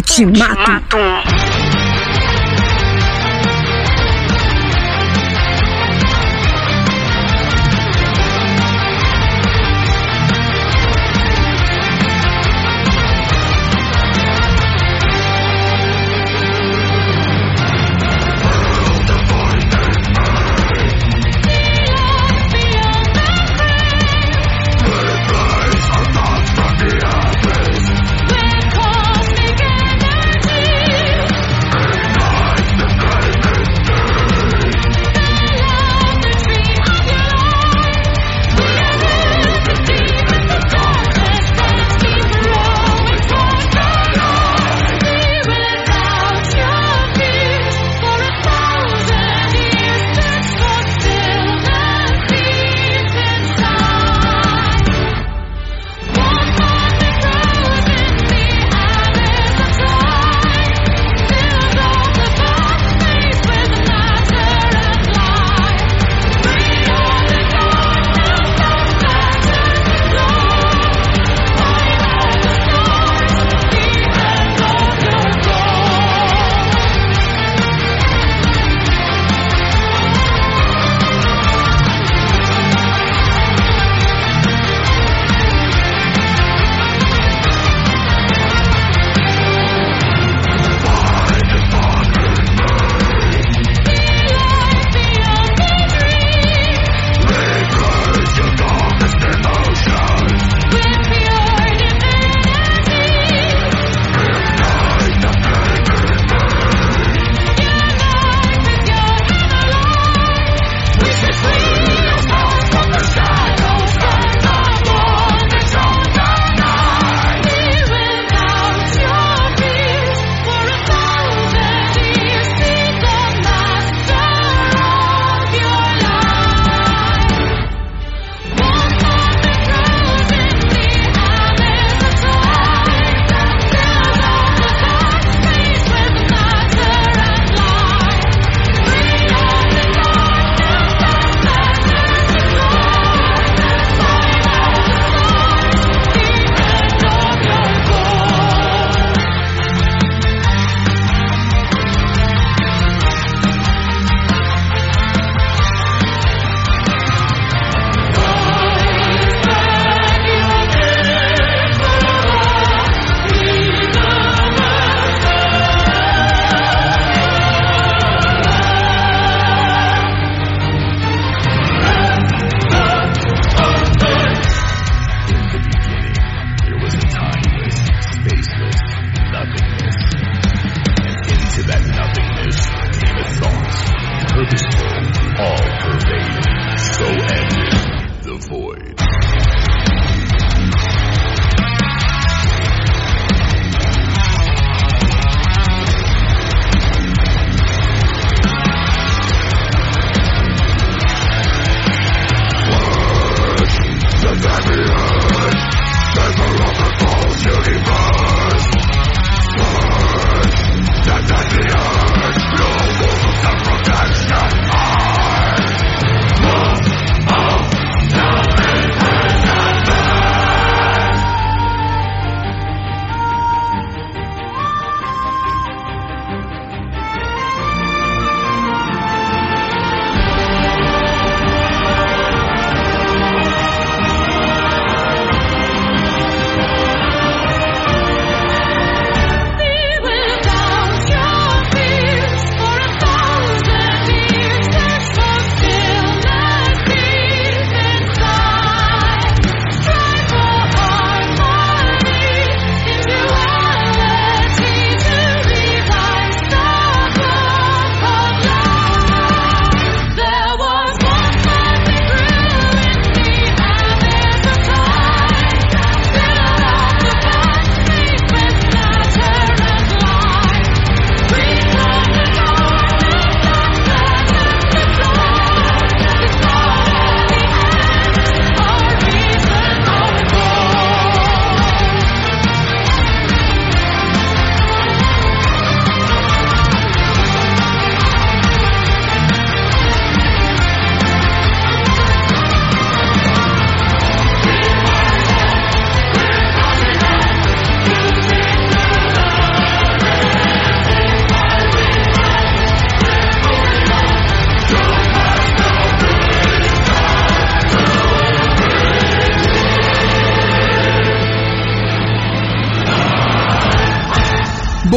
Invencibilidade Ultimato.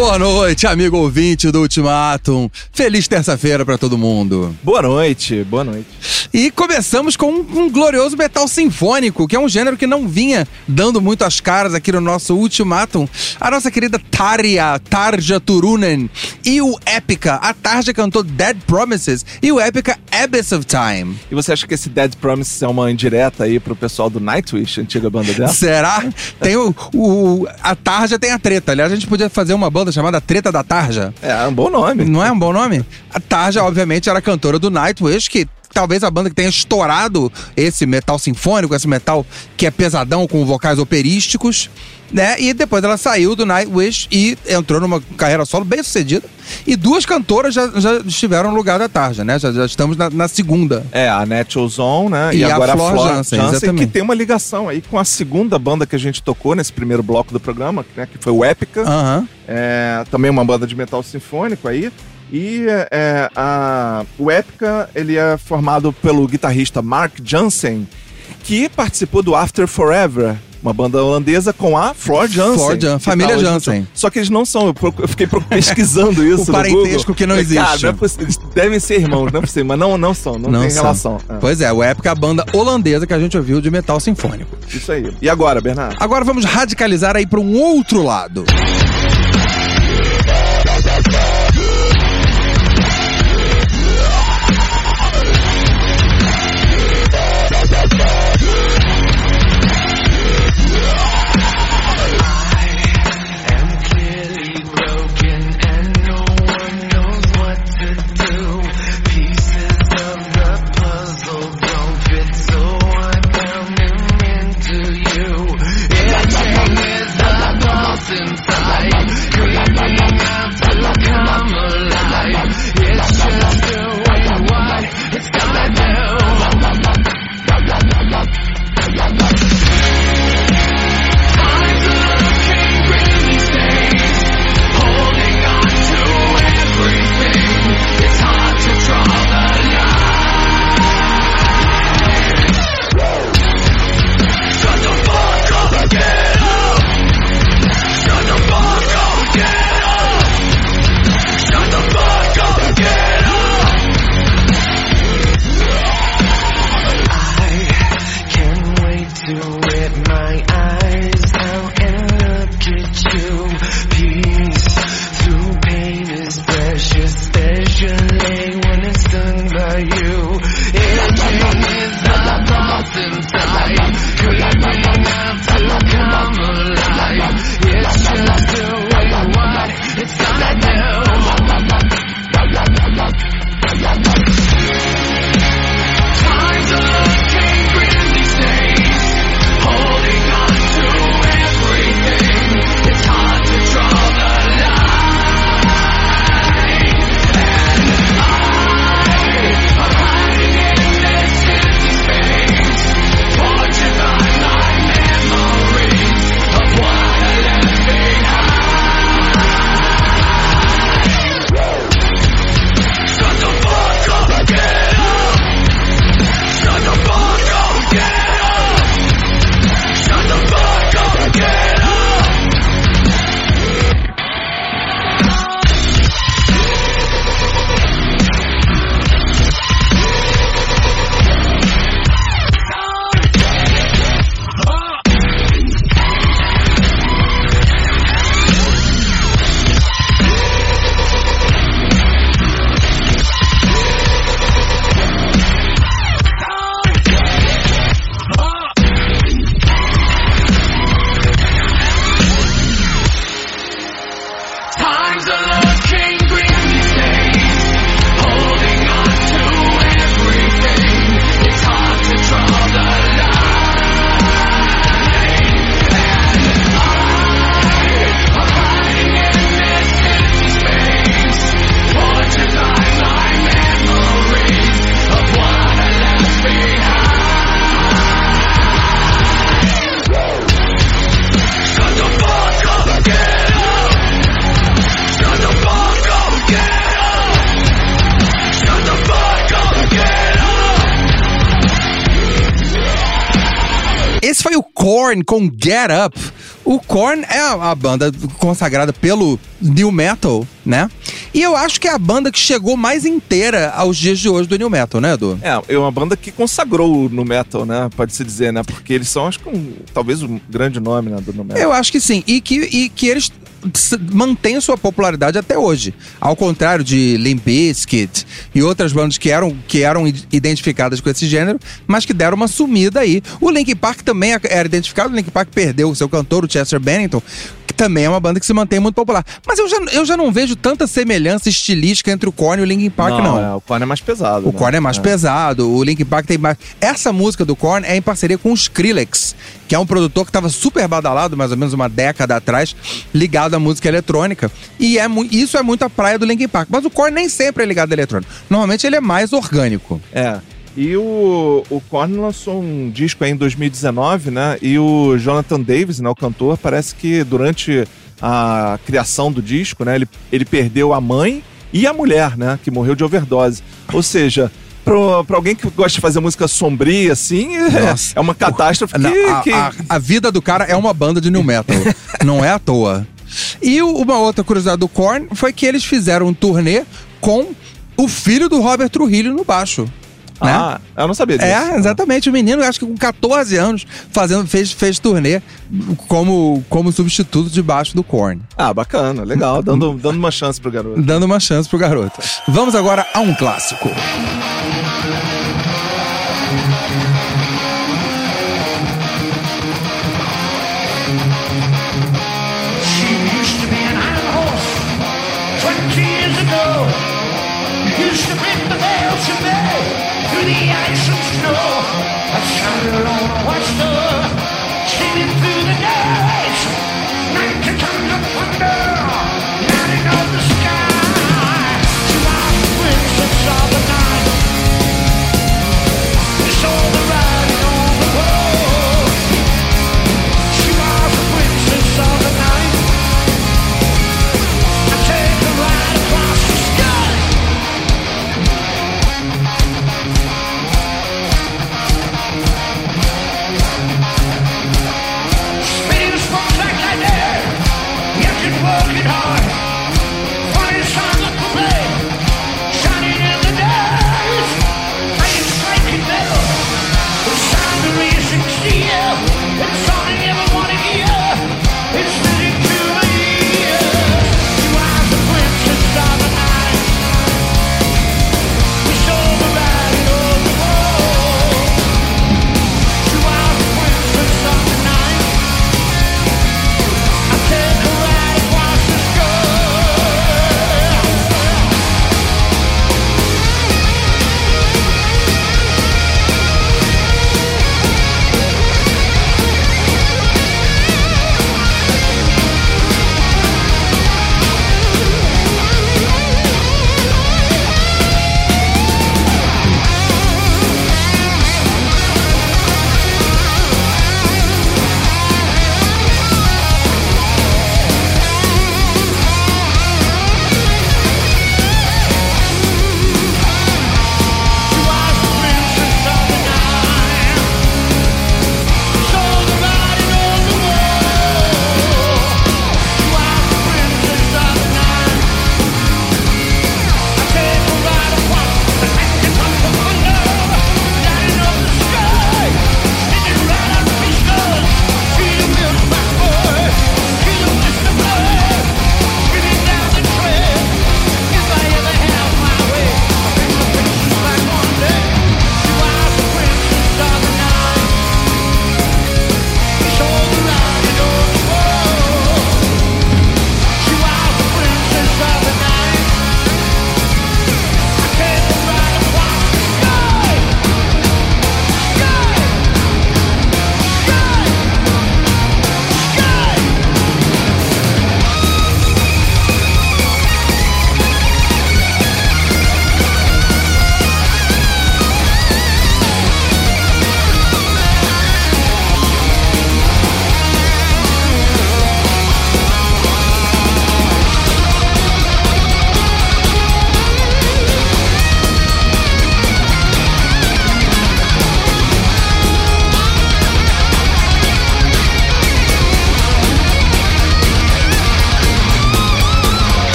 Boa noite, amigo ouvinte do Ultimatum. Feliz terça-feira pra todo mundo. Boa noite, boa noite. E começamos com um, um glorioso metal sinfônico, que é um gênero que não vinha dando muito as caras aqui no nosso Ultimatum. A nossa querida Tarja, Tarja Turunen e o Épica. A Tarja cantou Dead Promises e o Épica Abyss of Time. E você acha que esse Dead Promises é uma indireta aí pro pessoal do Nightwish, antiga banda dela? Será? Tem o, o- A Tarja tem a treta. Aliás, a gente podia fazer uma banda chamada Treta da Tarja. É, é um bom nome. Não é um bom nome? A Tarja, obviamente, era cantora do Nightwish, que talvez a banda que tenha estourado esse metal sinfônico, esse metal que é pesadão com vocais operísticos, né? E depois ela saiu do Nightwish e entrou numa carreira solo bem sucedida. E duas cantoras já, já estiveram no lugar da Tarja, né? Já, já estamos na, na segunda. É, a Natural Zone, né? E a agora Flor a Flor Jansen, Jansen, que tem uma ligação aí com a segunda banda que a gente tocou nesse primeiro bloco do programa, né, que foi o Épica. É, também uma banda de metal sinfônico aí. E é, a, o Épica, ele é formado pelo guitarrista Mark Jansen, que participou do After Forever, uma banda holandesa com a Flor Jansen. Flor família no Jansen. Só que eles não são, eu, fiquei pesquisando isso O parentesco que não existe. Cara, não é possível, eles devem ser irmãos, não é possível, mas não, não são, não, tem são. relação. É, Pois é, o Épica é a banda holandesa que a gente ouviu de metal sinfônico. isso aí. E agora, Bernardo? Agora vamos radicalizar aí para um outro lado. Can't Korn com Get Up. O Korn é a, a banda consagrada pelo New Metal, né? E eu acho que é a banda que chegou mais inteira aos dias de hoje do New Metal, né, Edu? É, é uma banda que consagrou no metal, né? Pode-se dizer, né? Porque eles são, acho que, um, talvez um grande nome né, do no metal. Eu acho que sim. E que, e que eles mantêm sua popularidade até hoje. Ao contrário de Limp Bizkit e outras bandas que eram, que eram identificadas com esse gênero, mas que deram uma sumida aí. O Linkin Park também é- era identificado, o Linkin Park perdeu o seu cantor, o Chester Bennington, que também é uma banda que se mantém muito popular. Mas eu já, eu já não vejo tanta semelhança estilística entre o Korn e o Linkin Park, não. É, o Korn é mais pesado. O né? Korn é mais pesado, o Linkin Park tem mais. Essa música do Korn é em parceria com o Skrillex, que é um produtor que estava super badalado, mais ou menos uma década atrás, ligado à música eletrônica. E é isso é muito a praia do Linkin Park. Mas o Korn nem sempre é ligado à eletrônica. Normalmente ele é mais orgânico. É. E o, o Korn lançou um disco aí em 2019, né? E o Jonathan Davis, né, o cantor, parece que durante a criação do disco, né, ele, ele perdeu a mãe e a mulher, né, que morreu de overdose. Ou seja, pra alguém que gosta de fazer música sombria, assim, é, é uma catástrofe Não, que... a, que- a- a vida do cara é uma banda de new metal. não é à toa. E uma outra curiosidade do Korn foi que eles fizeram um turnê com o filho do Robert Trujillo no baixo. Né? Ah, eu não sabia disso. É, exatamente. O menino, acho que com 14 anos, fazendo, fez, fez turnê como, como substituto de baixo do Korn. Ah, bacana, legal. Dando, dando uma chance pro garoto. Dando uma chance pro garoto. Vamos agora a um clássico. know.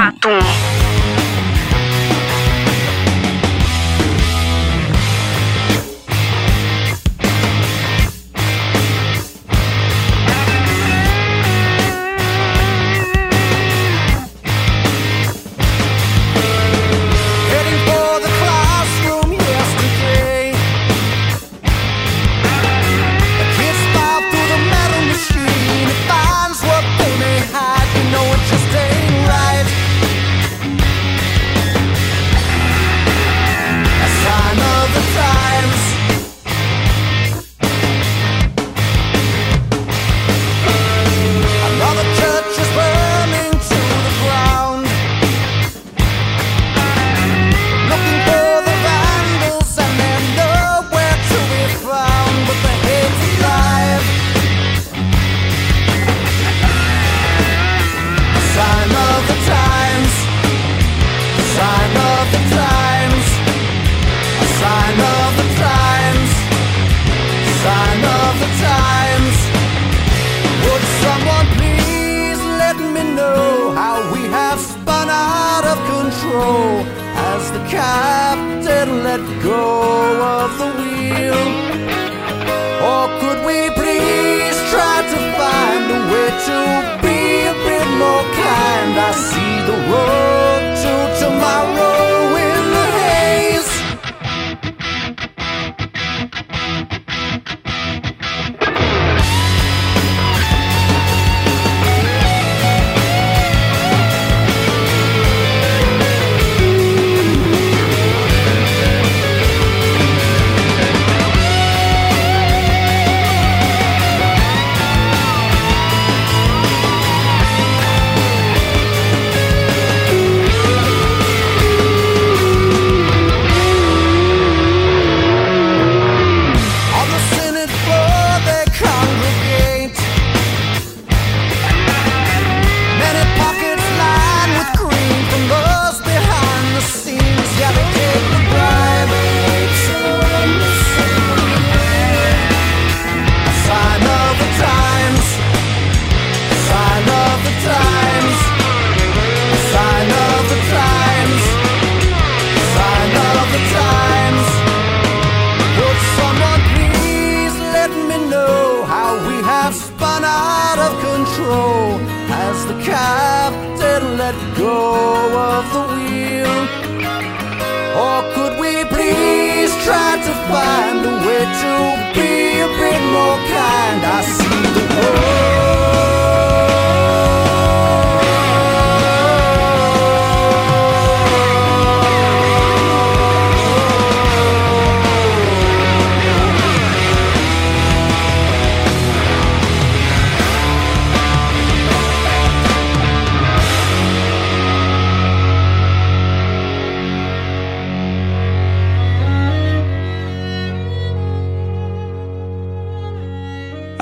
Ultimato. Let go of the wheel? Or could we please try to find a way to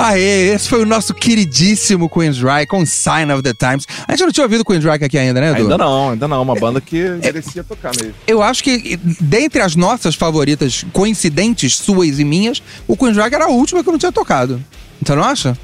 Aê, esse foi o nosso queridíssimo Queensryche com Sign of the Times. A gente não tinha ouvido Queensryche aqui ainda, né, Edu? Ainda não, ainda não. Uma banda que merecia tocar mesmo. Eu acho que, dentre as nossas favoritas coincidentes, suas e minhas, o Queensryche era a última que eu não tinha tocado. Você não acha?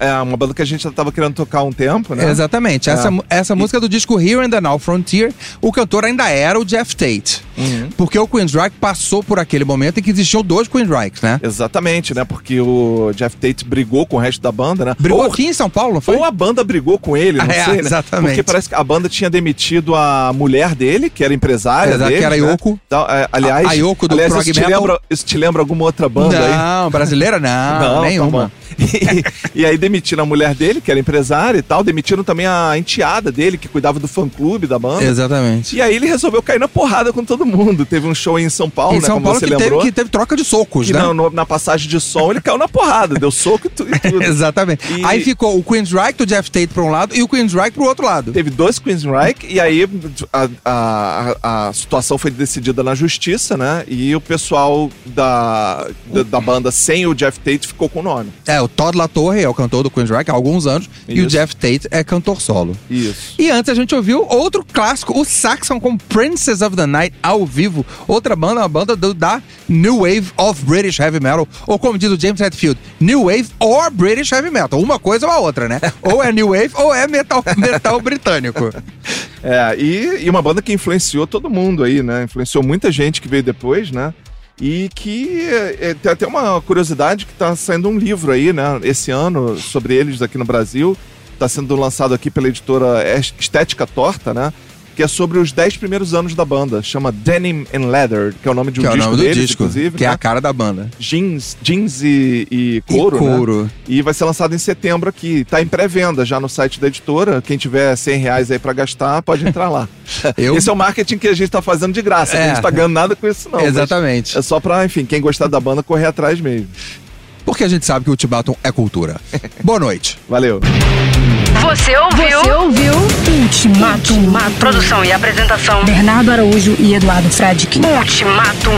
É, é uma banda que a gente já tava querendo tocar há um tempo, né? Exatamente. É. Essa, essa música do disco Here and the Now Frontier, o cantor ainda era o Jeff Tate. Uhum. Porque o Queensryche passou por aquele momento em que existiam dois Queensryches, né? Exatamente, né? Porque o Jeff Tate brigou com o resto da banda, né? Brigou Ou- aqui em São Paulo, não foi? Ou a banda brigou com ele, não é, sei, né? exatamente. Porque parece que a banda tinha demitido a mulher dele, que era empresária Exato, dele, que era a né? Yoko. Então, é, aliás, A- a Yoko do aliás, prog isso te, lembra, isso te lembra alguma outra banda aí? não, brasileira não, tá nenhuma. bom. E, e aí demitiram a mulher dele, que era empresária e tal, demitiram também a enteada dele, que cuidava do fã-clube da banda. Exatamente. E aí ele resolveu cair na porrada com todo mundo. Teve um show em São Paulo, em né? São como Paulo você que teve, lembrou. que teve troca de socos, Que né? na, no- na passagem de som ele caiu na porrada, deu soco e, tu- e tudo. Exatamente. E- Aí ficou o Queensryche do Jeff Tate pra um lado e o Queensryche pro outro lado. Teve dois Queensryche e aí a, a, a, a situação foi decidida na justiça, né? E o pessoal da, da, da banda sem o Jeff Tate ficou com o nome. É, o Todd LaTorre é o cantor do Queen's Rock há alguns anos e o Isso. Jeff Tate é cantor solo. Isso. E antes a gente ouviu outro clássico, o Saxon com Princess of the Night ao vivo. Outra banda, uma banda do- da New Wave of British Heavy Metal. Ou como diz o James Hetfield, New Wave or British Heavy Metal. Uma coisa ou a outra, né? ou é New Wave ou é metal, metal britânico. É, e, e uma banda que influenciou todo mundo aí, né? Influenciou muita gente que veio depois, né? E que é, tem até uma curiosidade que tá saindo um livro aí, né? Esse ano, sobre eles aqui no Brasil. Tá sendo lançado aqui pela editora Es- Estética Torta, né? Que é sobre os 10 primeiros anos da banda. Chama Denim and Leather, que é o nome de um que é o disco nome do deles, disco, inclusive. que é né? a cara da banda. jeans, jeans e, e couro, E couro. né? E vai ser lançado em setembro aqui. Tá em pré-venda já no site da editora. Quem tiver 100 reais aí pra gastar, pode entrar lá. Eu- Esse é o marketing que a gente tá fazendo de graça. É. A gente tá ganhando nada com isso, não. Exatamente. É só pra, enfim, quem gostar da banda correr atrás mesmo. Porque a gente sabe que o Ultimatum é cultura. Boa noite. Valeu. Você ouviu? Você ouviu Ultimatum. Produção e apresentação. Bernardo Araújo e Eduardo Fradique. Ultimatum.